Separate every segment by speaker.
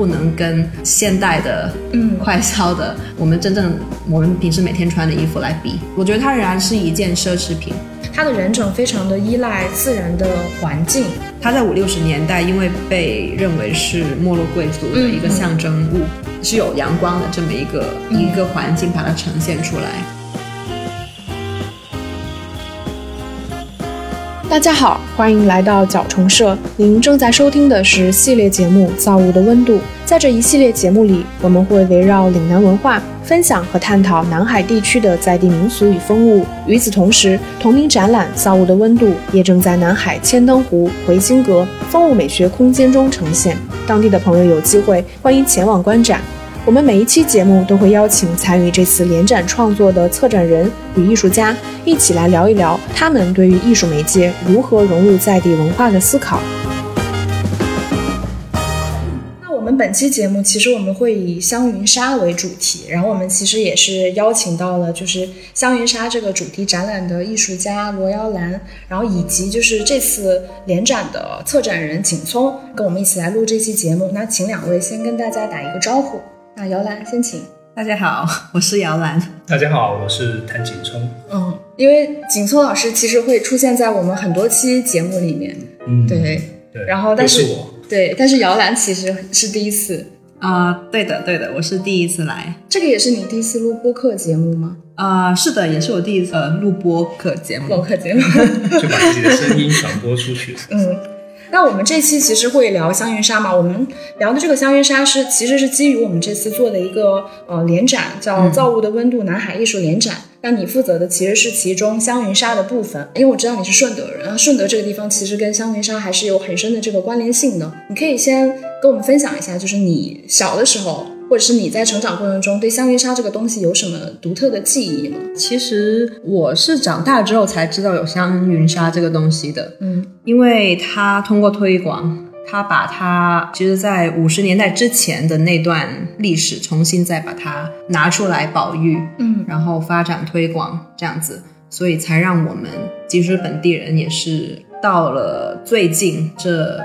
Speaker 1: 不能跟现代的、
Speaker 2: 嗯
Speaker 1: 快消的我们真正我们平时每天穿的衣服来比。我觉得它仍然是一件奢侈品。
Speaker 2: 它的人种非常的依赖自然的环境，
Speaker 1: 它在五六十年代，因为被认为是没落贵族的一个象征物，是有阳光的这么一个、一个环境把它呈现出来。
Speaker 3: 大家好，欢迎来到角虫社。您正在收听的是系列节目《造物的温度》。在这一系列节目里，我们会围绕岭南文化分享和探讨南海地区的在地民俗与风物。与此同时，同名展览《造物的温度》也正在南海千灯湖、回心阁风物美学空间中呈现。当地的朋友有机会欢迎前往观展。我们每一期节目都会邀请参与这次联展创作的策展人与艺术家，一起来聊一聊他们对于艺术媒介如何融入在地文化的思考。
Speaker 2: 那我们本期节目其实我们会以香云纱为主题，然后我们其实也是邀请到了就是香云纱这个主题展览的艺术家罗瑶兰，然后以及就是这次联展的策展人景聪，跟我们一起来录这期节目。那请两位先跟大家打一个招呼。那姚兰先请。
Speaker 1: 大家好，我是姚兰。
Speaker 4: 大家好，我是谭景聪。
Speaker 2: 嗯，因为景聪老师其实会出现在我们很多期节目里面，
Speaker 4: 嗯，
Speaker 2: 对
Speaker 4: 对，
Speaker 2: 然后但是
Speaker 4: 是我，
Speaker 2: 对，但是姚兰其实是第一次，
Speaker 1: 啊、对的，对的，我是第一次来。
Speaker 2: 这个也是你第一次录播客节目吗？
Speaker 1: 啊、是的，也是我第一次呃录播客节目。
Speaker 2: 播客节目。
Speaker 4: 就把自己的声音传播出去。
Speaker 2: 嗯，那我们这期其实会聊香云纱嘛，我们聊的这个香云纱是其实是基于我们这次做的一个呃联展，叫《造物的温度南海艺术联展》。那你负责的其实是其中香云纱的部分，因为我知道你是顺德人，然后顺德这个地方其实跟香云纱还是有很深的这个关联性的。你可以先跟我们分享一下，就是你小的时候，或者是你在成长过程中对香云纱这个东西有什么独特的记忆吗？
Speaker 1: 其实我是长大之后才知道有香云纱这个东西的，
Speaker 2: 嗯
Speaker 1: 因为它通过推广，他把它其实，在五十年代之前的那段历史重新再把它拿出来保育，
Speaker 2: 嗯
Speaker 1: 然后发展推广这样子，所以才让我们即使本地人也是到了最近这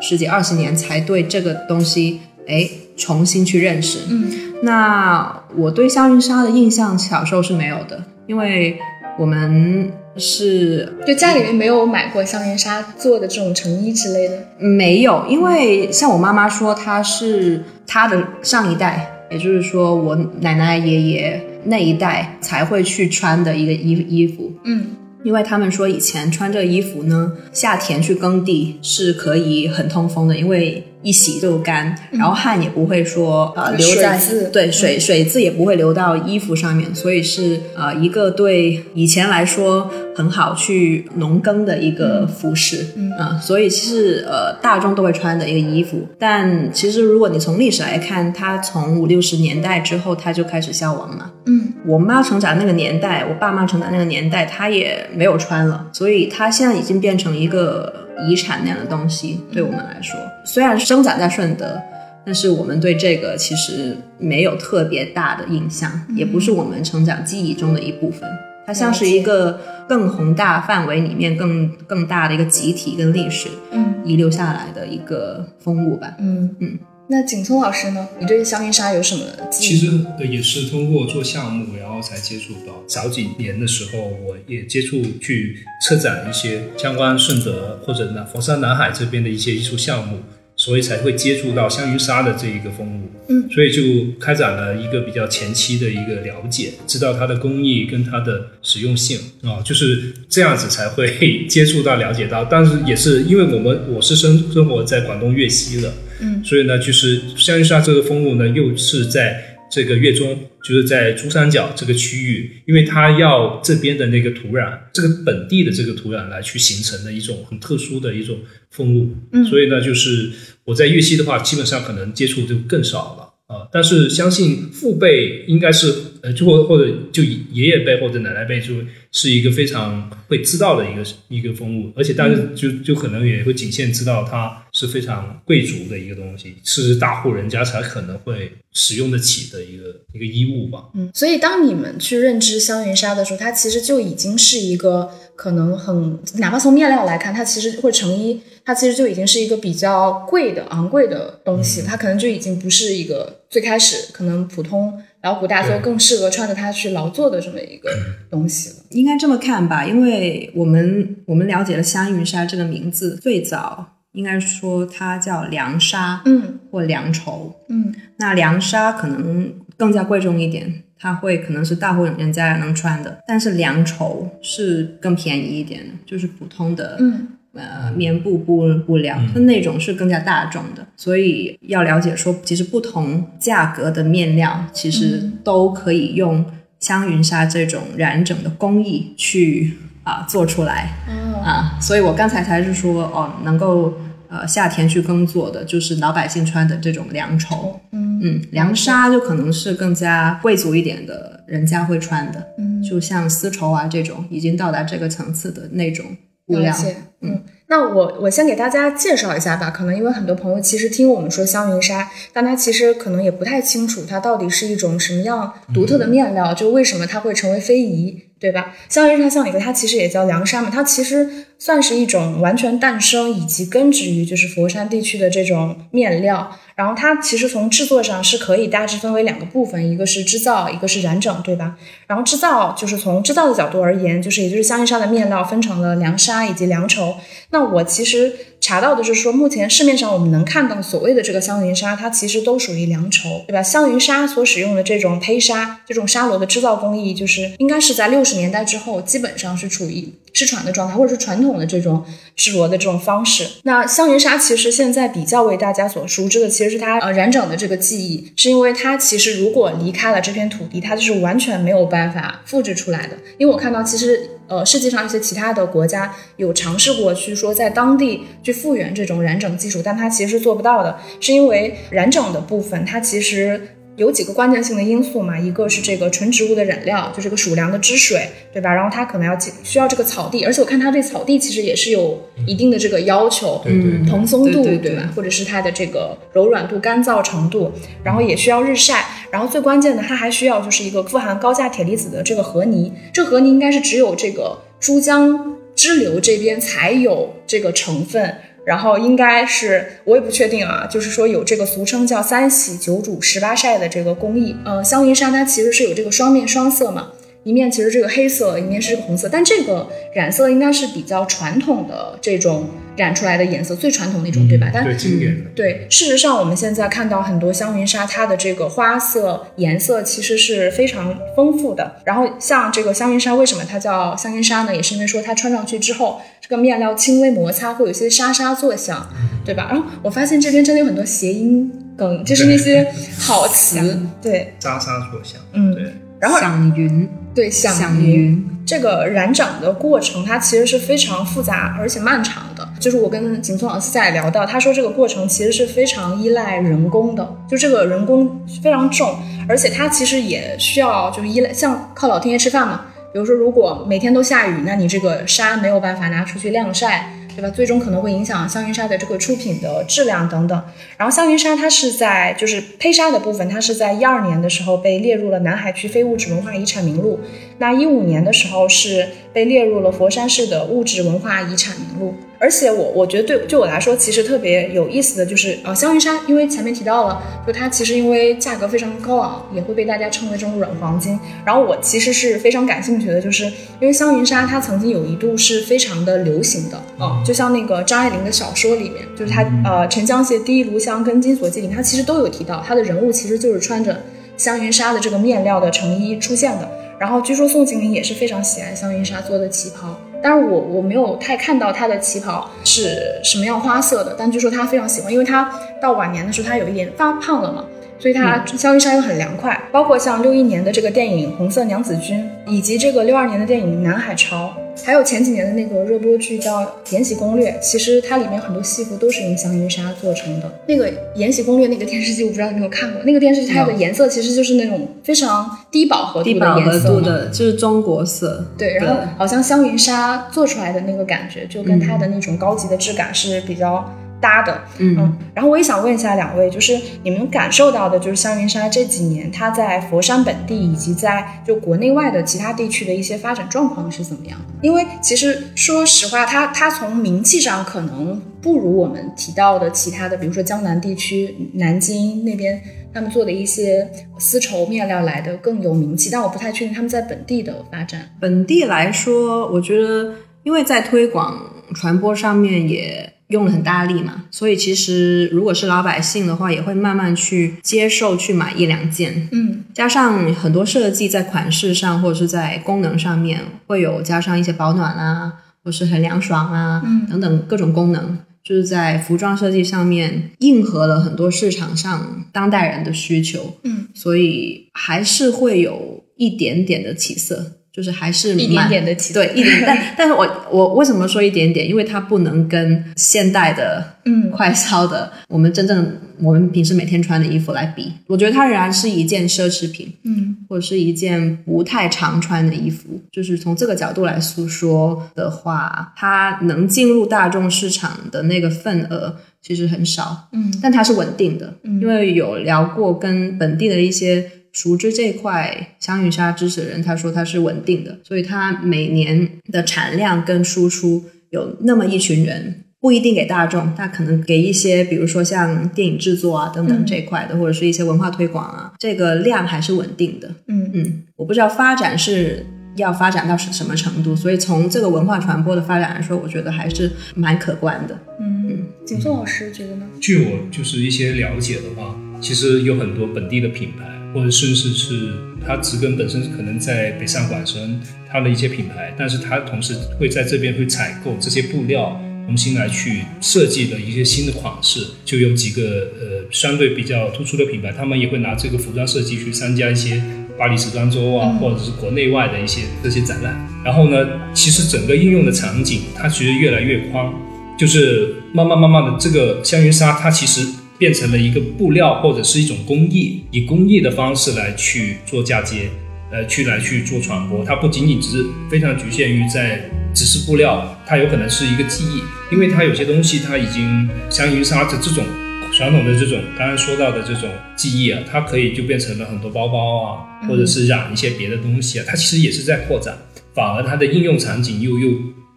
Speaker 1: 十几二十年才对这个东西哎重新去认识。
Speaker 2: 嗯
Speaker 1: 那我对香云纱的印象小时候是没有的，因为我们是
Speaker 2: 就家里面没有买过香云纱做的这种成衣之类的。
Speaker 1: 没有，因为像我妈妈说，她是她的上一代，也就是说我奶奶爷爷那一代才会去穿的一个衣衣服。
Speaker 2: 嗯
Speaker 1: 因为他们说以前穿这个衣服呢，夏天去耕地是可以很通风的，因为一洗就干，然后汗也不会说呃留在
Speaker 2: 水
Speaker 1: 对水水渍也不会流到衣服上面，所以是呃一个对以前来说很好去农耕的一个服饰，嗯、所以其实呃大众都会穿的一个衣服，但其实如果你从历史来看，它从五六十年代之后它就开始消亡了。
Speaker 2: 嗯。
Speaker 1: 我妈成长那个年代，我爸妈成长那个年代，她也没有穿了，所以它现在已经变成一个遗产那样的东西。对我们来说，虽然生长在顺德，但是我们对这个其实没有特别大的印象，也不是我们成长记忆中的一部分。它像是一个更宏大范围里面更更大的一个集体跟历史
Speaker 2: 嗯
Speaker 1: 遗留下来的一个风物吧。
Speaker 2: 嗯
Speaker 1: 嗯。
Speaker 2: 那景聪老师呢？你对香云纱有什么记忆？
Speaker 4: 其实呃也是通过做项目，然后才接触到。早几年的时候，我也接触去策展一些相关顺德或者南佛山南海这边的一些艺术项目，所以才会接触到香云纱的这一个风物。
Speaker 2: 嗯，
Speaker 4: 所以就开展了一个比较前期的一个了解，知道它的工艺跟它的实用性啊、就是这样子才会 接触到了解到。但是也是因为我们我是生生活在广东粤西的，
Speaker 2: 嗯
Speaker 4: 所以呢，就是香云纱这个风物呢，又是在这个粤中，就是在珠三角这个区域，因为它要这边的那个土壤，这个本地的这个土壤来去形成的一种很特殊的一种风物。
Speaker 2: 嗯
Speaker 4: 所以呢，就是我在粤西的话，基本上可能接触就更少了。啊，但是相信父辈应该是呃，就或或者就爷爷辈或者奶奶辈，就是一个非常会知道的一个一个风物，而且但是就就可能也会仅限知道它是非常贵族的一个东西，是大户人家才可能会使用得起的一个一个衣物吧。
Speaker 2: 嗯，所以当你们去认知香云纱的时候，它其实就已经是一个可能很，哪怕从面料来看，它其实会成衣，它它其实就已经是一个比较贵的、昂贵的东西，它可能就已经不是一个最开始可能普通劳苦大众更适合穿着它去劳作的这么一个 东西了。
Speaker 1: 应该这么看吧，因为我们我们了解了香云纱这个名字，最早应该说它叫凉纱，
Speaker 2: 嗯。
Speaker 1: 或凉绸。
Speaker 2: 嗯。
Speaker 1: 那凉纱可能更加贵重一点，它会可能是大户人家能穿的，但是凉绸是更便宜一点的，就是普通的
Speaker 2: 嗯。
Speaker 1: 呃棉布布布料，它那种是更加大众的，所以要了解说，其实不同价格的面料其实都可以用香云纱这种染整的工艺去啊、做出来
Speaker 2: 哦。
Speaker 1: 啊，所以我刚才才是说哦，能够呃夏天去耕作的，就是老百姓穿的这种凉绸，
Speaker 2: 嗯。
Speaker 1: 嗯，凉纱就可能是更加贵族一点的人家会穿的，
Speaker 2: 嗯，
Speaker 1: 就像丝绸啊这种已经到达这个层次的那种布料。
Speaker 2: 嗯，那我我先给大家介绍一下吧。可能因为很多朋友其实听我们说香云纱，但他其实可能也不太清楚它到底是一种什么样独特的面料，就为什么它会成为非遗，对吧？香云纱像一个，它其实也叫凉纱嘛，它其实算是一种完全诞生以及根植于就是佛山地区的这种面料。然后它其实从制作上是可以大致分为两个部分，一个是织造，一个是染整，对吧？然后制造就是从制造的角度而言，就是也就是香云纱的面料分成了凉纱以及凉绸。那我其实查到的是说，目前市面上我们能看到所谓的这个香云纱，它其实都属于凉绸，对吧？香云纱所使用的这种胚纱，这种纱罗的制造工艺，就是应该是在六十年代之后，基本上是处于失传的状态，或者是传统的这种制罗的这种方式。那香云纱其实现在比较为大家所熟知的，其实是它呃染整的这个技艺，是因为它其实如果离开了这片土地，它就是完全没有办法复制出来的。因为我看到其实呃世界上一些其他的国家有尝试过去说在当地去复原这种染整技术，但它其实是做不到的，是因为染整的部分它其实。有几个关键性的因素嘛，一个是这个纯植物的染料，就这个鼠粮的汁水，对吧？然后它可能要需要这个草地，而且我看它对草地其实也是有一定的这个要求，
Speaker 4: 对对对
Speaker 2: 蓬松度，
Speaker 1: 对对对
Speaker 2: 吧？或者是它的这个柔软度、干燥程度，然后也需要日晒，然后最关键的，它还需要就是一个富含高价铁离子的这个河泥，这河泥应该是只有这个珠江支流这边才有这个成分。然后应该是我也不确定啊，就是说有这个俗称叫三洗九煮十八晒的这个工艺。呃，香云纱它其实是有这个双面双色嘛，一面其实这个黑色，一面是这个红色，但这个染色应该是比较传统的这种染出来的颜色，最传统那种，对吧？但
Speaker 4: 对经典的，
Speaker 2: 对，事实上我们现在看到很多香云纱，它的这个花色、颜色其实是非常丰富的。然后像这个香云纱，为什么它叫香云纱呢？也是因为说它穿上去之后，这个面料轻微摩擦会有一些沙沙作响，对吧？然后我发现这边真的有很多谐音梗，就是那些好词，对，
Speaker 4: 沙沙作响，
Speaker 2: 嗯
Speaker 4: 对，
Speaker 2: 然后
Speaker 1: 响云，
Speaker 2: 对响
Speaker 1: 响
Speaker 2: 云。这个染整的过程，它其实是非常复杂而且漫长的。就是我跟景聪老师在聊到，他说这个过程其实是非常依赖人工的，就这个人工非常重，而且它其实也需要就是依赖像靠老天爷吃饭嘛。比如说，如果每天都下雨，那你这个纱没有办法拿出去晾晒，对吧？最终可能会影响香云纱的这个出品的质量等等。然后香云纱它是在就是胚纱的部分，它是在一二年的时候被列入了南海区非物质文化遗产名录。那一五年的时候是被列入了佛山市的物质文化遗产名录。而且我我觉得对对我来说，其实特别有意思的就是，呃，香云纱，因为前面提到了，就它其实因为价格非常高昂，也会被大家称为这种软黄金。然后我其实是非常感兴趣的，就是因为香云纱它曾经有一度是非常的流行的，哦、就像那个张爱玲的小说里面，就是她呃《沉香屑》《第一炉香》跟《金锁记》里，它其实都有提到，它的人物其实就是穿着香云纱的这个面料的成衣出现的。然后据说宋庆龄也是非常喜爱香云纱做的旗袍，但是我我没有太看到她的旗袍是什么样花色的，但据说她非常喜欢，因为她到晚年的时候她有一点发胖了嘛，所以它香云纱又很凉快。包括像六一年的这个电影《红色娘子军》，以及这个六二年的电影《南海潮》，还有前几年的那个热播剧叫《延禧攻略》，其实它里面很多戏服都是用香云纱做成的。那个《延禧攻略》那个电视剧，我不知道你有没有看过？那个电视剧它的颜色其实就是那种非常低饱和度的颜色
Speaker 1: 就是中国色。
Speaker 2: 对，然后好像香云纱做出来的那个感觉，就跟它的那种高级的质感是比较搭的。
Speaker 1: 嗯
Speaker 2: 然后我也想问一下两位，就是你们感受到的，就是香云纱这几年它在佛山本地以及在就国内外的其他地区的一些发展状况是怎么样？因为其实说实话，它它从名气上可能不如我们提到的其他的，比如说江南地区、南京那边他们做的一些丝绸面料来的更有名气，但我不太确定他们在本地的发展。
Speaker 1: 本地来说，我觉得因为在推广传播上面也用了很大力嘛，所以其实如果是老百姓的话，也会慢慢去接受去买一两件。
Speaker 2: 嗯
Speaker 1: 加上很多设计在款式上或者是在功能上面会有加上一些保暖啊，或是很凉爽啊、
Speaker 2: 嗯
Speaker 1: 等等各种功能，就是在服装设计上面应和了很多市场上当代人的需求。
Speaker 2: 嗯，
Speaker 1: 所以还是会有一点点的起色，就是还是
Speaker 2: 一点点的起
Speaker 1: 对一点，但 但是我我为什么说一点点？因为它不能跟现代的
Speaker 2: 嗯。
Speaker 1: 快消的我们真正我们平时每天穿的衣服来比，我觉得它仍然是一件奢侈品，
Speaker 2: 嗯。
Speaker 1: 或者是一件不太常穿的衣服。就是从这个角度来诉说的话，它能进入大众市场的那个份额其实很少，
Speaker 2: 嗯。
Speaker 1: 但它是稳定的，
Speaker 2: 嗯。
Speaker 1: 因为有聊过跟本地的一些熟知这块香云纱知识的人，他说它是稳定的，所以它每年的产量跟输出有那么一群人。不一定给大众，但可能给一些，比如说像电影制作啊等等
Speaker 2: 嗯
Speaker 1: 这一块的，或者是一些文化推广啊，这个量还是稳定的。
Speaker 2: 嗯
Speaker 1: 嗯，我不知道发展是要发展到什什么程度，所以从这个文化传播的发展来说，我觉得还是蛮可观的。
Speaker 2: 嗯，景松老师觉得呢？
Speaker 4: 据我就是一些了解的话，其实有很多本地的品牌，或者甚至是它植根本身可能在北上广深，它的一些品牌，但是它同时会在这边会采购这些布料，重新来去设计的一些新的款式，就有几个呃相对比较突出的品牌，他们也会拿这个服装设计去参加一些巴黎时装周啊，或者是国内外的一些这些展览。然后呢，其实整个应用的场景它其实越来越宽，就是慢慢慢慢的，这个香云纱它其实变成了一个布料或者是一种工艺，以工艺的方式来去做嫁接，呃，去来去做传播。它不仅仅只是非常局限于在只是布料，它有可能是一个技艺，因为它有些东西它已经香云纱的这种传统的这种刚刚说到的这种技艺啊，它可以就变成了很多包包啊，或者是染一些别的东西啊，它其实也是在扩展，反而它的应用场景又又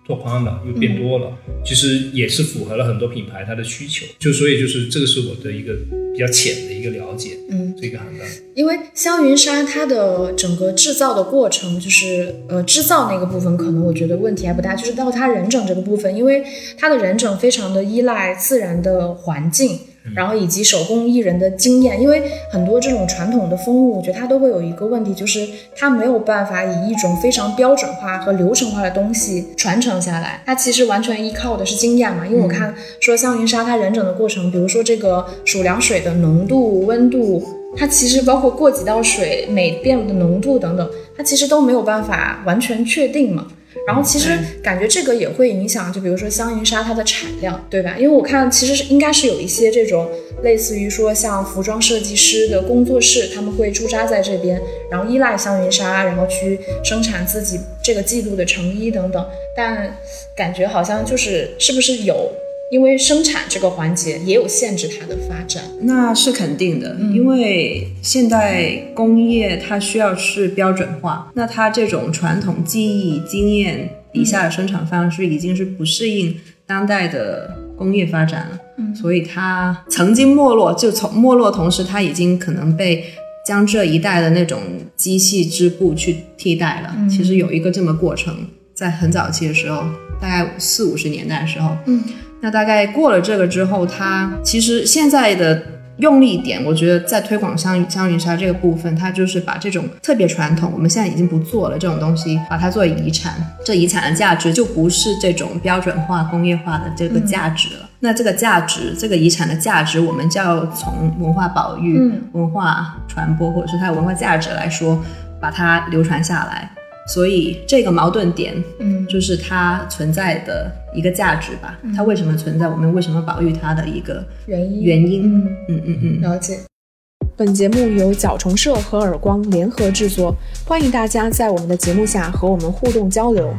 Speaker 4: 拓宽了，又变多了，其实也是符合了很多品牌它的需求。就所以就是这个是我的一个比较浅的一个了解，
Speaker 2: 嗯，
Speaker 4: 这个行当。
Speaker 2: 因为香云纱它的整个制造的过程，就是呃制造那个部分，可能我觉得问题还不大，就是到它人整这个部分，因为它的人整非常的依赖自然的环境。然后以及手工艺人的经验，因为很多这种传统的风物，我觉得它都会有一个问题，就是它没有办法以一种非常标准化和流程化的东西传承下来。它其实完全依靠的是经验嘛。因为我看说香云纱它染整的过程，比如说这个数量水的浓度、温度，它其实包括过几道水每遍的浓度等等，它其实都没有办法完全确定嘛。然后其实感觉这个也会影响，就比如说香云纱它的产量，对吧？因为我看其实是应该是有一些这种类似于说像服装设计师的工作室，他们会驻扎在这边，然后依赖香云纱，然后去生产自己这个季度的成衣等等。但感觉好像就是是不是有因为生产这个环节也有限制它的发展？
Speaker 1: 那是肯定的，因为现代工业它需要是标准化，那它这种传统技艺经验底下的生产方式已经是不适应当代的工业发展了，嗯，所以它曾经没落，就从没落同时，它已经可能被江浙一带的那种机器织布去替代了。其实有一个这么过程，在很早期的时候，大概四五十年代的时候，
Speaker 2: 嗯。
Speaker 1: 那大概过了这个之后，它其实现在的用力点，我觉得在推广香香云纱这个部分，它就是把这种特别传统，我们现在已经不做了这种东西，把它作为遗产。这遗产的价值就不是这种标准化、工业化的这个价值了。那这个价值，这个遗产的价值，我们就要从文化保育、
Speaker 2: 嗯
Speaker 1: 文化传播，或者是它的文化价值来说，把它流传下来。所以这个矛盾点，
Speaker 2: 嗯
Speaker 1: 就是它存在的一个价值吧。它为什么存在？我们为什么保育它的一个
Speaker 2: 原因
Speaker 1: 原因？
Speaker 2: 嗯，
Speaker 1: 嗯嗯嗯。
Speaker 2: 了解。
Speaker 3: 本节目由角虫社和耳光联合制作，欢迎大家在我们的节目下和我们互动交流。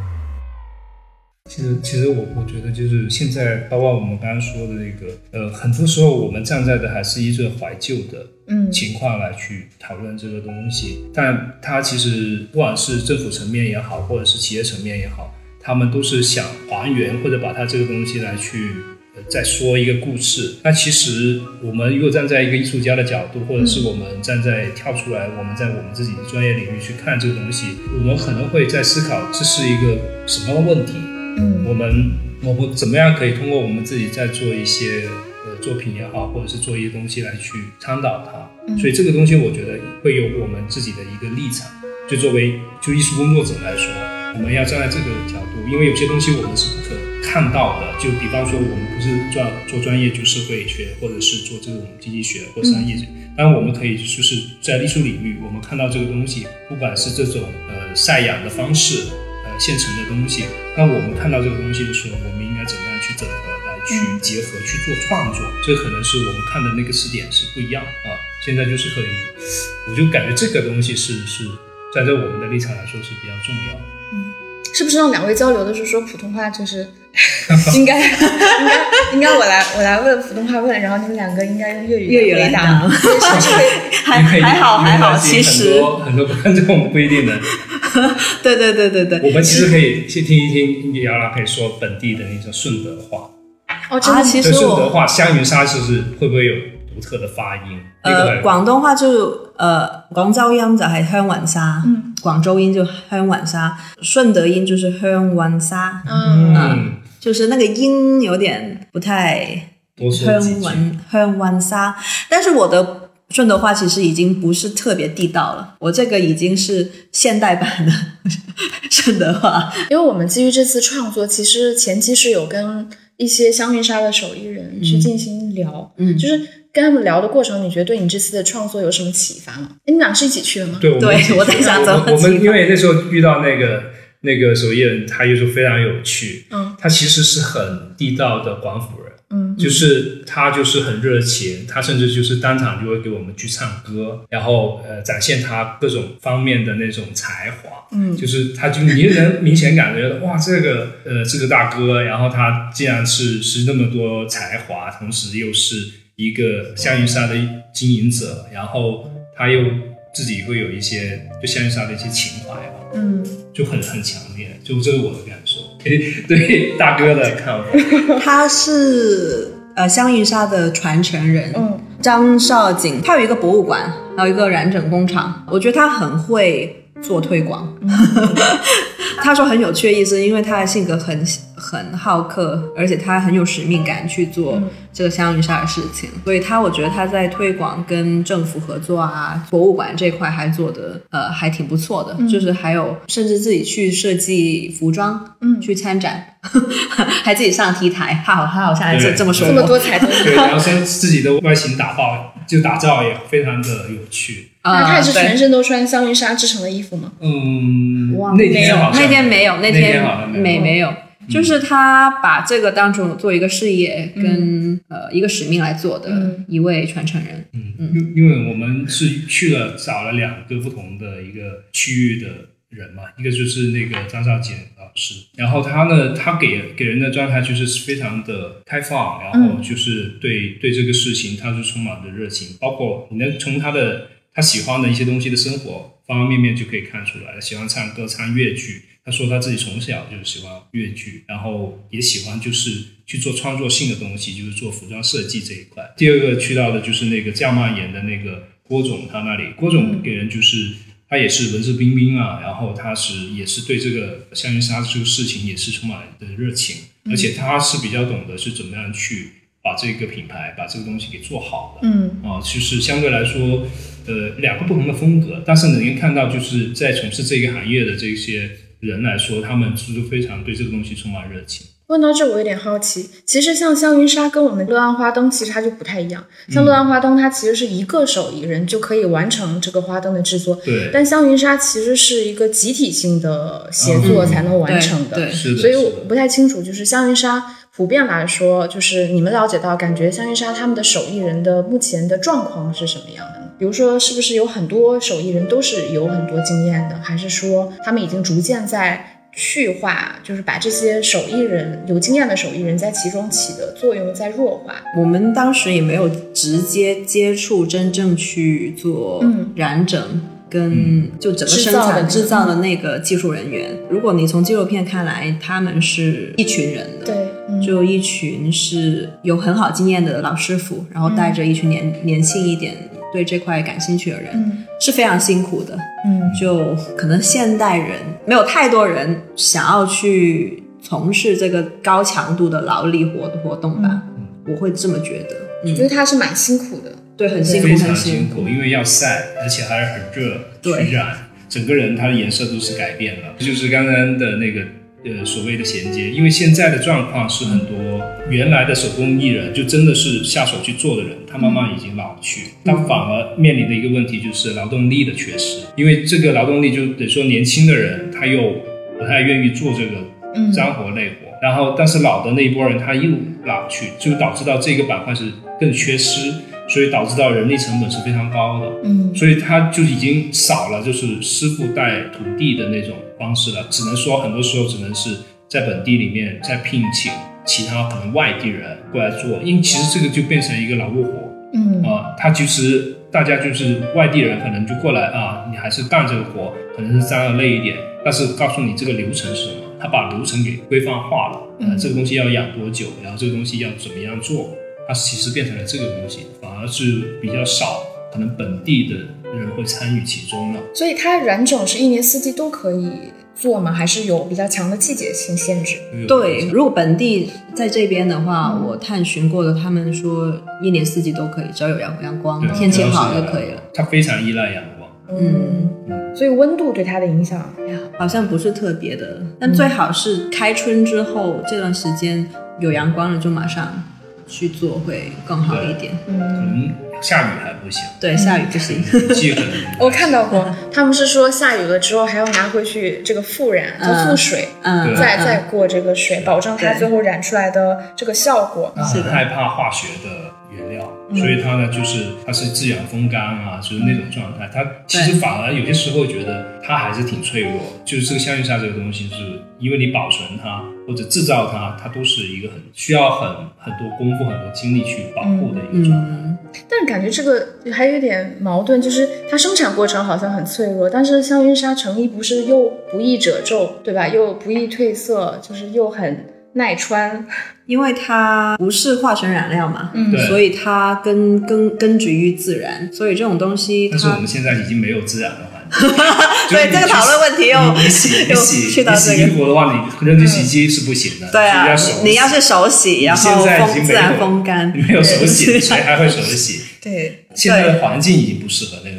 Speaker 4: 其实，其实我我觉得就是现在，包括我们刚刚说的那个，呃，很多时候我们站在的还是一个怀旧的
Speaker 2: 嗯
Speaker 4: 情况来去讨论这个东西，但它其实不管是政府层面也好，或者是企业层面也好，他们都是想还原或者把它这个东西来去。呃，再说一个故事。那其实我们如果站在一个艺术家的角度，或者是我们站在跳出来，我们在我们自己的专业领域去看这个东西，我们可能会在思考这是一个什么样的问题。
Speaker 2: 嗯
Speaker 4: 我们我们怎么样可以通过我们自己在做一些呃作品也好，或者是做一些东西来去倡导它。
Speaker 2: 嗯
Speaker 4: 所以这个东西我觉得会有我们自己的一个立场。就作为就艺术工作者来说，我们要站在这个角度，因为有些东西我们是不可看到的。就比方说，我们不是做做专业就社会学，或者是做这种经济学或商业学，当然我们可以就是在艺术领域，我们看到这个东西，不管是这种呃晒养的方式，呃现成的东西，那我们看到这个东西的时候，我们应该怎么样去整合来去结合去做创作？这可能是我们看的那个视点是不一样啊。现在就是可以，我就感觉这个东西是是站在我们的立场来说是比较重要嗯。
Speaker 2: 是不是让两位交流的时候说普通话就是 应该应该应该我来我来问普通话问，然后你们两个应该用粤语
Speaker 1: 粤语来
Speaker 2: 回答？
Speaker 1: 还还好还好，其实
Speaker 4: 很多很多观众不一定能。
Speaker 1: 对对对对对，
Speaker 4: 我们其实可以先听一听姚拉可以说本地的那种顺德话。
Speaker 2: 哦，真的
Speaker 1: 其实我
Speaker 4: 顺德话香云沙是不是会不会有独特的发音？
Speaker 1: 呃廣東話就呃廣州音就係香雲沙，
Speaker 2: 嗯，
Speaker 1: 廣州音就香雲沙，順德音就是香雲沙，
Speaker 2: 嗯
Speaker 4: 嗯，
Speaker 1: 就是那个音有点不太
Speaker 4: 多说
Speaker 1: 香
Speaker 4: 几句。
Speaker 1: 雲香雲沙，但是我的顺德话其实已经不是特别地道了，我这个已经是现代版的 顺德话。
Speaker 2: 因为我们基于这次创作，其实前期是有跟一些香云沙的手艺人去进行聊，
Speaker 1: 嗯
Speaker 2: 就是跟他们聊的过程，你觉得对你这次的创作有什么启发吗？哎，你们俩是一起去的吗？
Speaker 4: 对，
Speaker 1: 对我在想怎么
Speaker 4: 我我们
Speaker 1: 启发
Speaker 4: 因为那时候遇到那个那个手艺人，他又是非常有趣，
Speaker 2: 嗯
Speaker 4: 他其实是很地道的广府人。
Speaker 2: 嗯
Speaker 4: 就是他就是很热情，他甚至就是当场就会给我们去唱歌，然后呃展现他各种方面的那种才华。
Speaker 2: 嗯
Speaker 4: 就是他就你能明显感觉到哇，这个呃这个大哥，然后他竟然是是那么多才华，同时又是一个香云沙的经营者，然后他又自己会有一些就香云纱的一些情怀吧，
Speaker 2: 嗯。
Speaker 4: 就很很强烈，就这是我的感受。对大哥的看法，
Speaker 1: 他是呃香云纱的传承人，
Speaker 2: 嗯。
Speaker 1: 张少景，他有一个博物馆，还有一个染整工厂，我觉得他很会做推广。他说很有趣的意思，因为他的性格很很好客，而且他很有使命感去做这个香云纱的事情，所以他我觉得他在推广跟政府合作啊，博物馆这块还做的呃还挺不错的，就是还有甚至自己去设计服装，
Speaker 2: 嗯
Speaker 1: 去参展，还自己上 T 台，他好他好像还这这么说
Speaker 2: 这么
Speaker 1: 过。
Speaker 2: 多彩头
Speaker 4: 对，然后像自己的外形打造就打造也非常的有趣。
Speaker 2: 那他也是全身都穿香云纱制成的衣服吗？
Speaker 4: 嗯
Speaker 1: 哇，
Speaker 4: 那天
Speaker 1: 那天没有，那
Speaker 4: 那天
Speaker 1: 没
Speaker 4: 没有，
Speaker 1: 就是他把这个当成做一个事业跟、呃一个使命来做的
Speaker 2: 嗯。
Speaker 1: 一位传承人。
Speaker 4: 嗯，因因为我们是去了找了两个不同的一个区域的人嘛，一个就是那个张少杰老师，然后他呢，他给给人的状态就是非常的开放，然后就是对、对这个事情他是充满着热情，包括你能从他的他喜欢的一些东西的生活方方面面就可以看出来，他喜欢唱歌、唱粤剧。他说他自己从小就喜欢粤剧，然后也喜欢就是去做创作性的东西，就是做服装设计这一块。第二个去到的就是那个酱蔓岩的那个郭总，他那里郭总给人就是他也是文质彬彬啊，然后他是也是对这个香云纱这个事情也是充满的热情，而且他是比较懂得是怎么样去把这个品牌把这个东西给做好了。
Speaker 2: 嗯
Speaker 4: 啊，就是相对来说，呃，两个不同的风格，但是能够看到，就是在从事这个行业的这些人来说，他们是非常对这个东西充满热情。
Speaker 2: 问到这，我有点好奇。其实像香云纱跟我们乐安花灯，其实它就不太一样。像乐安花灯，它其实是一个手艺人就可以完成这个花灯的制作，
Speaker 4: 对，
Speaker 2: 但香云纱其实是一个集体性的协作才能完成的。
Speaker 1: 对对
Speaker 4: 是，
Speaker 2: 所以我不太清楚，就是香云纱普遍来说，就是你们了解到，感觉香云纱他们的手艺人的目前的状况是什么样的呢？比如说，是不是有很多手艺人都是有很多经验的，还是说他们已经逐渐在去化，就是把这些手艺人有经验的手艺人在其中起的作用在弱化。
Speaker 1: 我们当时也没有直接接触真正去做
Speaker 2: 嗯
Speaker 1: 染整。跟就整个生产
Speaker 2: 制造的那个
Speaker 1: 技术人员，如果你从纪录片看来，他们是一群人的，
Speaker 2: 对，嗯。
Speaker 1: 就一群是有很好经验的老师傅，然后带着一群年、年轻一点、对这块感兴趣的人，
Speaker 2: 嗯。
Speaker 1: 是非常辛苦的。
Speaker 2: 嗯。
Speaker 1: 就可能现代人没有太多人想要去从事这个高强度的劳力活的活动吧，我会这么觉得。嗯，
Speaker 2: 所以他是蛮辛苦的。
Speaker 1: 对，很辛苦，
Speaker 4: 非常辛苦，因为要晒，而且还是很热，
Speaker 1: 对。
Speaker 4: 去染，整个人他的颜色都是改变了。这就是刚刚的那个呃所谓的衔接，因为现在的状况是很多原来的手工艺人就真的是下手去做的人，他慢慢已经老去，他反而面临的一个问题就是劳动力的缺失，因为这个劳动力就得说年轻的人他又不太愿意做这个
Speaker 2: 嗯。
Speaker 4: 脏活累活，然后但是老的那一波人他又老去，就导致到这个板块是更缺失，所以导致到人力成本是非常高的。
Speaker 2: 嗯。
Speaker 4: 所以他就已经少了就是师傅带徒弟的那种方式了，只能说很多时候只能是在本地里面再聘请其他可能外地人过来做，因为其实这个就变成一个劳务活。
Speaker 2: 嗯。
Speaker 4: 啊、他其实大家就是外地人可能就过来啊，你还是干这个活，可能是脏了累一点，但是告诉你这个流程是什么，他把流程给规范化了，呃，
Speaker 2: 嗯。
Speaker 4: 这个东西要养多久，然后这个东西要怎么样做，它其实变成了这个东西，反而是比较少，可能本地的人会参与其中了。
Speaker 2: 所以它染种是一年四季都可以做吗？还是有比较强的季节性限制？
Speaker 1: 对，如果本地在这边的话，我探寻过的，他们说一年四季都可以，只要有阳阳光，天气好就可以了。。
Speaker 4: 它非常依赖阳光。
Speaker 2: 嗯，所以温度对它的影响，
Speaker 1: 哎呀，好像不是特别的，但最好是开春之后这段时间有阳光了，就马上去做会更好一点。
Speaker 4: 可能下雨还不行，
Speaker 1: 对，下雨不行。
Speaker 2: 我看到过，他们是说下雨了之后还要拿回去这个复染，做复水，
Speaker 1: 嗯，
Speaker 2: 再
Speaker 1: 嗯。
Speaker 2: 再过这个水，保证它最后染出来的这个效果。
Speaker 4: 他很害怕化学的原料，所以它呢就是它是自然风干啊，就是那种状态。它其实反而有些时候觉得它还是挺脆弱，就是这个香云纱这个东西是因为你保存它或者制造它，它都是一个很需要很很多功夫、很多精力去保护的一个状态。
Speaker 1: 嗯，
Speaker 2: 但是感觉这个还有点矛盾，就是它生产过程好像很脆弱，但是香云纱成衣不是又不易褶皱，对吧？又不易褪色，就是又很耐穿。
Speaker 1: 因为它不是化学染料嘛，
Speaker 2: 嗯
Speaker 1: 所以它根根根植于自然，所以这种东西
Speaker 4: 但是我们现在已经没有自然的环境。
Speaker 1: 对这个讨论问题又
Speaker 4: 你你洗你
Speaker 1: 又
Speaker 4: 洗你洗
Speaker 1: 去到这个
Speaker 4: 衣服的话，你扔进洗衣机是不行的，
Speaker 1: 对啊你要是手洗，然后自然风干
Speaker 4: 你，没有手洗，谁还会手洗？
Speaker 2: 对，
Speaker 4: 现在的环境已经不适合那个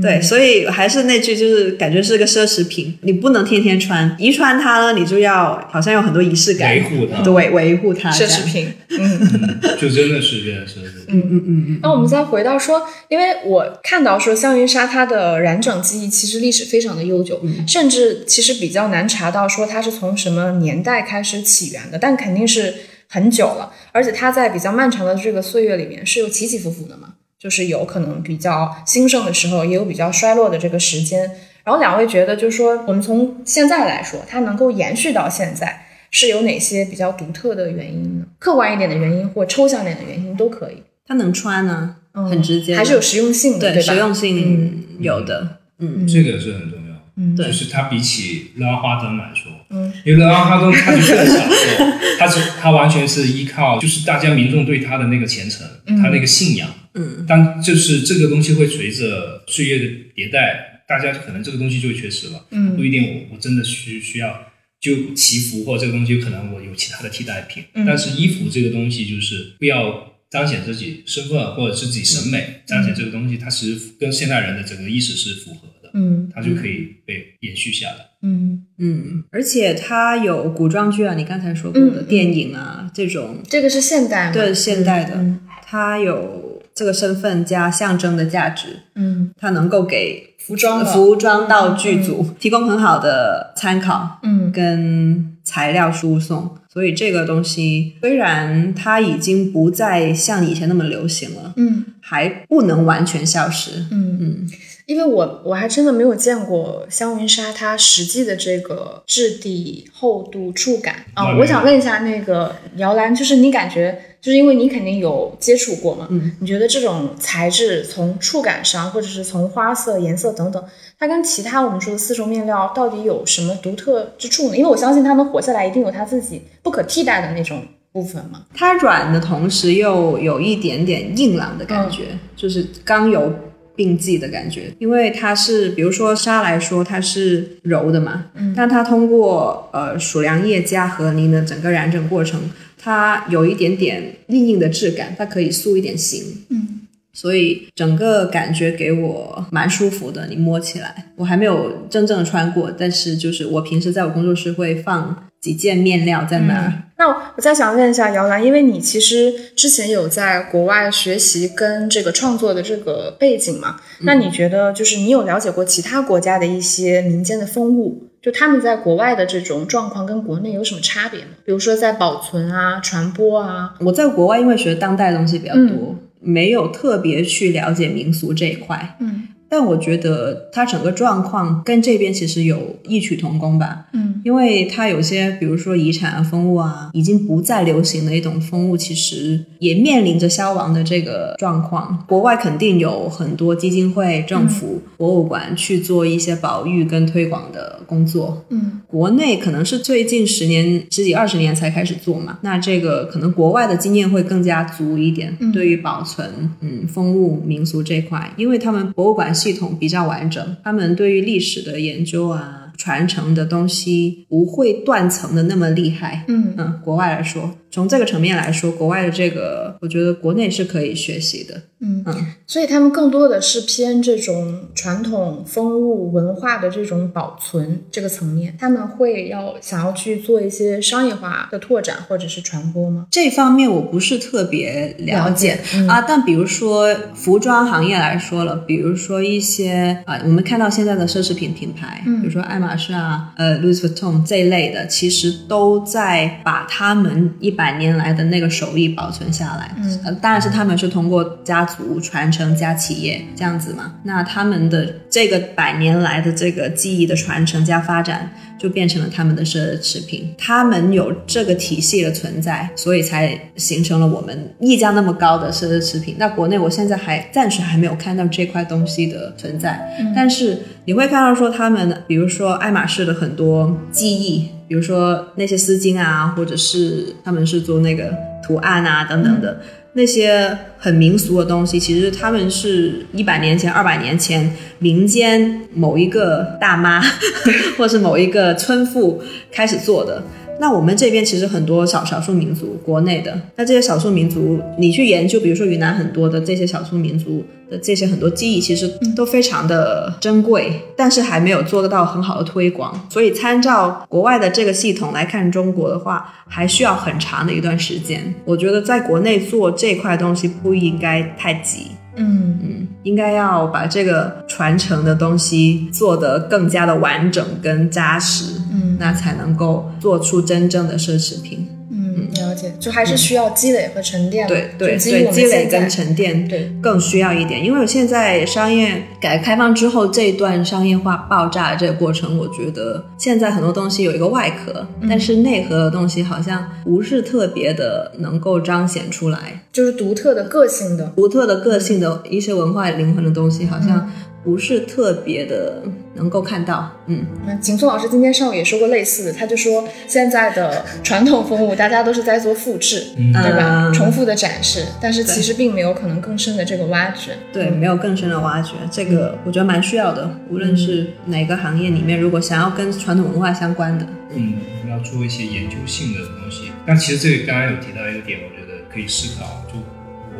Speaker 1: 对，所以还是那句，就是感觉是个奢侈品，你不能天天穿，一穿它呢，你就要好像有很多仪式感，
Speaker 4: 维护它。
Speaker 1: 对，维护它，
Speaker 2: 奢侈。品。嗯。
Speaker 4: 就真的是这样奢侈。
Speaker 1: 嗯嗯嗯。
Speaker 2: 那我们再回到说，因为我看到说香云纱它的染整技艺其实历史非常的悠久，甚至其实比较难查到说它是从什么年代开始起源的，但肯定是很久了，而且它在比较漫长的这个岁月里面是有起起伏伏的嘛，就是有可能比较兴盛的时候，也有比较衰落的这个时间。然后两位觉得，就是说我们从现在来说，它能够延续到现在。是有哪些比较独特的原因呢？客观一点的原因或抽象点的原因都可以。
Speaker 1: 它能穿呢，
Speaker 2: 嗯
Speaker 1: 很直接的，
Speaker 2: 还是有实用性的，
Speaker 1: 对
Speaker 2: 吧？
Speaker 1: 实用性有的，嗯，
Speaker 4: 这个是很重要。
Speaker 2: 嗯
Speaker 1: 对
Speaker 4: 就是它比起乐安花灯来说，
Speaker 2: 嗯，
Speaker 4: 因为乐安花灯它就更小众，它是它完全是依靠就是大家民众对它的那个虔诚，它那个信仰，
Speaker 1: 嗯，
Speaker 4: 但就是这个东西会随着岁月的迭代，大家可能这个东西就会缺失了，
Speaker 2: 嗯。
Speaker 4: 不一定我我真的需需要就祈福或这个东西，可能我有其他的替代品，
Speaker 2: 嗯。
Speaker 4: 但是衣服这个东西就是不要。彰显自己身份或者是自己审美，彰显这个东西，它其实跟现代人的整个意识是符合的。
Speaker 2: 嗯。
Speaker 4: 它就可以被延续下来。
Speaker 2: 嗯，
Speaker 1: 嗯，而且它有古装剧啊，你刚才说过的
Speaker 2: 嗯。
Speaker 1: 电影啊，这种。
Speaker 2: 这个是现代吗？
Speaker 1: 对现代的。
Speaker 2: 嗯，
Speaker 1: 它有这个身份加象征的价值，
Speaker 2: 嗯。
Speaker 1: 它能够给
Speaker 2: 服装
Speaker 1: 服装道具组提供很好的参考
Speaker 2: 嗯。
Speaker 1: 跟材料输送。所以这个东西虽然它已经不再像以前那么流行了，
Speaker 2: 嗯。
Speaker 1: 还不能完全消失。
Speaker 2: 嗯。
Speaker 1: 嗯。
Speaker 2: 因为我我还真的没有见过香云纱它实际的这个质地、厚度、触感。啊、我想问一下那个摇篮，就是你感觉，就是因为你肯定有接触过嘛，
Speaker 1: 嗯，
Speaker 2: 你觉得这种材质从触感上，或者是从花色、颜色等等，它跟其他我们说的丝绸面料到底有什么独特之处呢？因为我相信它能活下来，一定有它自己不可替代的那种部分嘛。
Speaker 1: 它软的同时又有一点点硬朗的感觉，就是刚柔并济的感觉。因为它是，比如说纱来说，它是柔的嘛，嗯，但它通过呃鼠粮液加和您的整个染整过程，它有一点点硬硬的质感，它可以塑一点形，
Speaker 2: 嗯。
Speaker 1: 所以整个感觉给我蛮舒服的，你摸起来，我还没有真正的穿过，但是就是我平时在我工作室会放几件面料在那儿，
Speaker 2: 那我再想问一下姚兰，因为你其实之前有在国外学习跟这个创作的这个背景嘛，那你觉得就是你有了解过其他国家的一些民间的风物，就他们在国外的这种状况跟国内有什么差别吗？比如说在保存啊、传播啊，
Speaker 1: 我在国外因为学当代的东西比较多，没有特别去了解民俗这一块。
Speaker 2: 嗯
Speaker 1: 但我觉得它整个状况跟这边其实有异曲同工吧，
Speaker 2: 嗯。
Speaker 1: 因为它有些比如说遗产啊、风物啊，已经不再流行的一种风物，其实也面临着消亡的这个状况。国外肯定有很多基金会、政府、博物馆去做一些保育跟推广的工作，
Speaker 2: 嗯。
Speaker 1: 国内可能是最近十年、十几二十年才开始做嘛，那这个可能国外的经验会更加足一点，
Speaker 2: 嗯。
Speaker 1: 对于保存嗯风物民俗这块，因为他们博物馆系统比较完整，他们对于历史的研究啊。传承的东西不会断层的那么厉害，
Speaker 2: 嗯
Speaker 1: 嗯，国外来说，从这个层面来说，国外的这个，我觉得国内是可以学习的，
Speaker 2: 嗯
Speaker 1: 嗯，
Speaker 2: 所以他们更多的是偏这种传统风物文化的这种保存这个层面，他们会要想要去做一些商业化的拓展或者是传播吗？
Speaker 1: 这方面我不是特别了解啊，但比如说服装行业来说了，比如说一些啊，我们看到现在的奢侈品品牌，
Speaker 2: 嗯
Speaker 1: 比如说爱马仕啊、呃 Louis Vuitton 这一类的，其实都在把他们一百年来的那个手艺保存下来。
Speaker 2: 嗯
Speaker 1: 呃，当然是他们是通过家族传承加企业这样子嘛。那他们的这个百年来的这个技艺的传承加发展，就变成了他们的奢侈品。他们有这个体系的存在，所以才形成了我们溢价那么高的奢侈品。那国内我现在还暂时还没有看到这块东西的存在，但是你会看到说他们，比如说爱马仕的很多技艺，比如说那些丝巾啊，或者是他们是做那个图案啊等等的。那些很民俗的东西，其实他们是一百年前、二百年前民间某一个大妈，或是某一个村妇开始做的。那我们这边其实很多少少数民族，国内的，那这些少数民族，你去研究，比如说云南很多的这些少数民族的这些很多技艺，其实都非常的珍贵，但是还没有做得到很好的推广。所以参照国外的这个系统来看中国的话，还需要很长的一段时间。我觉得在国内做这块东西不应该太急。
Speaker 2: 嗯
Speaker 1: 嗯，应该要把这个传承的东西做得更加的完整跟扎实，
Speaker 2: 嗯
Speaker 1: 那才能够做出真正的奢侈品。
Speaker 2: 嗯，了解，就还是需要积累和沉淀。
Speaker 1: 对对对，积累跟沉淀
Speaker 2: 对
Speaker 1: 更需要一点，因为现在商业改革开放之后这一段商业化爆炸这个过程，我觉得现在很多东西有一个外壳，
Speaker 2: 嗯
Speaker 1: 但是内核的东西好像不是特别的能够彰显出来。
Speaker 2: 就是独特的个性的。
Speaker 1: 独特的个性的一些文化灵魂的东西，好像不是特别的能够看到。嗯，
Speaker 2: 嗯，景松老师今天上午也说过类似的，他就说现在的传统风物大家都是在做复制，
Speaker 4: 嗯
Speaker 2: 对吧？
Speaker 1: 嗯
Speaker 2: 重复的展示，但是其实并没有可能更深的这个挖掘。
Speaker 1: 对，没有更深的挖掘，这个我觉得蛮需要的。无论是哪个行业里面，如果想要跟传统文化相关的，
Speaker 4: 嗯，要做一些研究性的东西。但其实这个刚刚有提到一个点，我觉得可以思考。就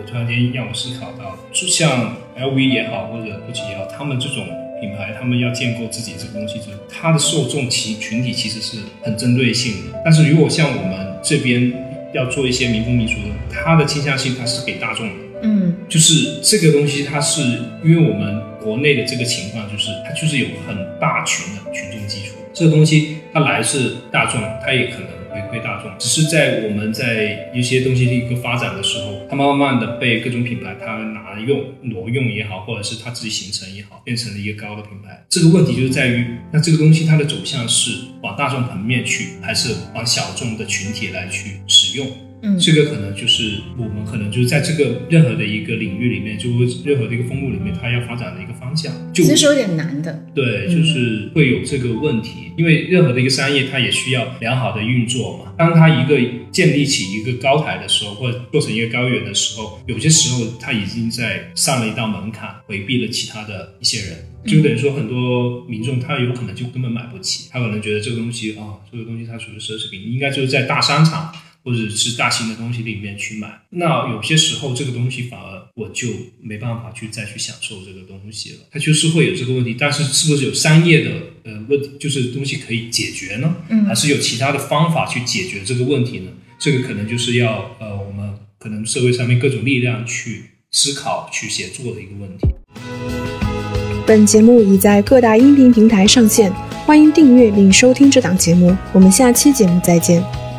Speaker 4: 我突然间让我思考到，就像 LV 也好，或者 GUCCI 也好，他们这种品牌，他们要建构自己这个东西，就是它的受众其群体其实是很针对性的。但是如果像我们这边要做一些民风民俗的，它的倾向性它是给大众的。
Speaker 2: 嗯
Speaker 4: 就是这个东西，它是因为我们国内的这个情况，就是它就是有很大群的群众基础，这个东西它来自大众，它也可能回馈大众，只是在我们在一些东西的一个发展的时候，它慢慢的被各种品牌它拿用挪用也好，或者是它自己形成也好，变成了一个高的品牌。这个问题就是在于，那这个东西它的走向是往大众层面去，还是往小众的群体来去使用？
Speaker 2: 嗯
Speaker 4: 这个可能就是我们可能就是在这个任何的一个领域里面，就任何的一个风路里面，它要发展的一个方向。就
Speaker 2: 其实有点难的。
Speaker 4: 对，
Speaker 2: 嗯
Speaker 4: 就是会有这个问题，因为任何的一个商业，它也需要良好的运作嘛。当它一个建立起一个高台的时候，或者做成一个高原的时候，有些时候它已经在上了一道门槛，回避了其他的一些人。就等于说，很多民众他有可能就根本买不起，他可能觉得这个东西啊、这个东西它属于奢侈品，应该就是在大商场或者是大型的东西里面去买。那有些时候这个东西反而我就没办法去再去享受这个东西了，它就是会有这个问题。但是是不是有商业的呃问题，就是东西可以解决呢？
Speaker 2: 嗯
Speaker 4: 还是有其他的方法去解决这个问题呢？这个可能就是要呃我们可能社会上面各种力量去思考、去协作的一个问题。
Speaker 3: 本节目已在各大音频平台上线，欢迎订阅并收听这档节目。我们下期节目再见。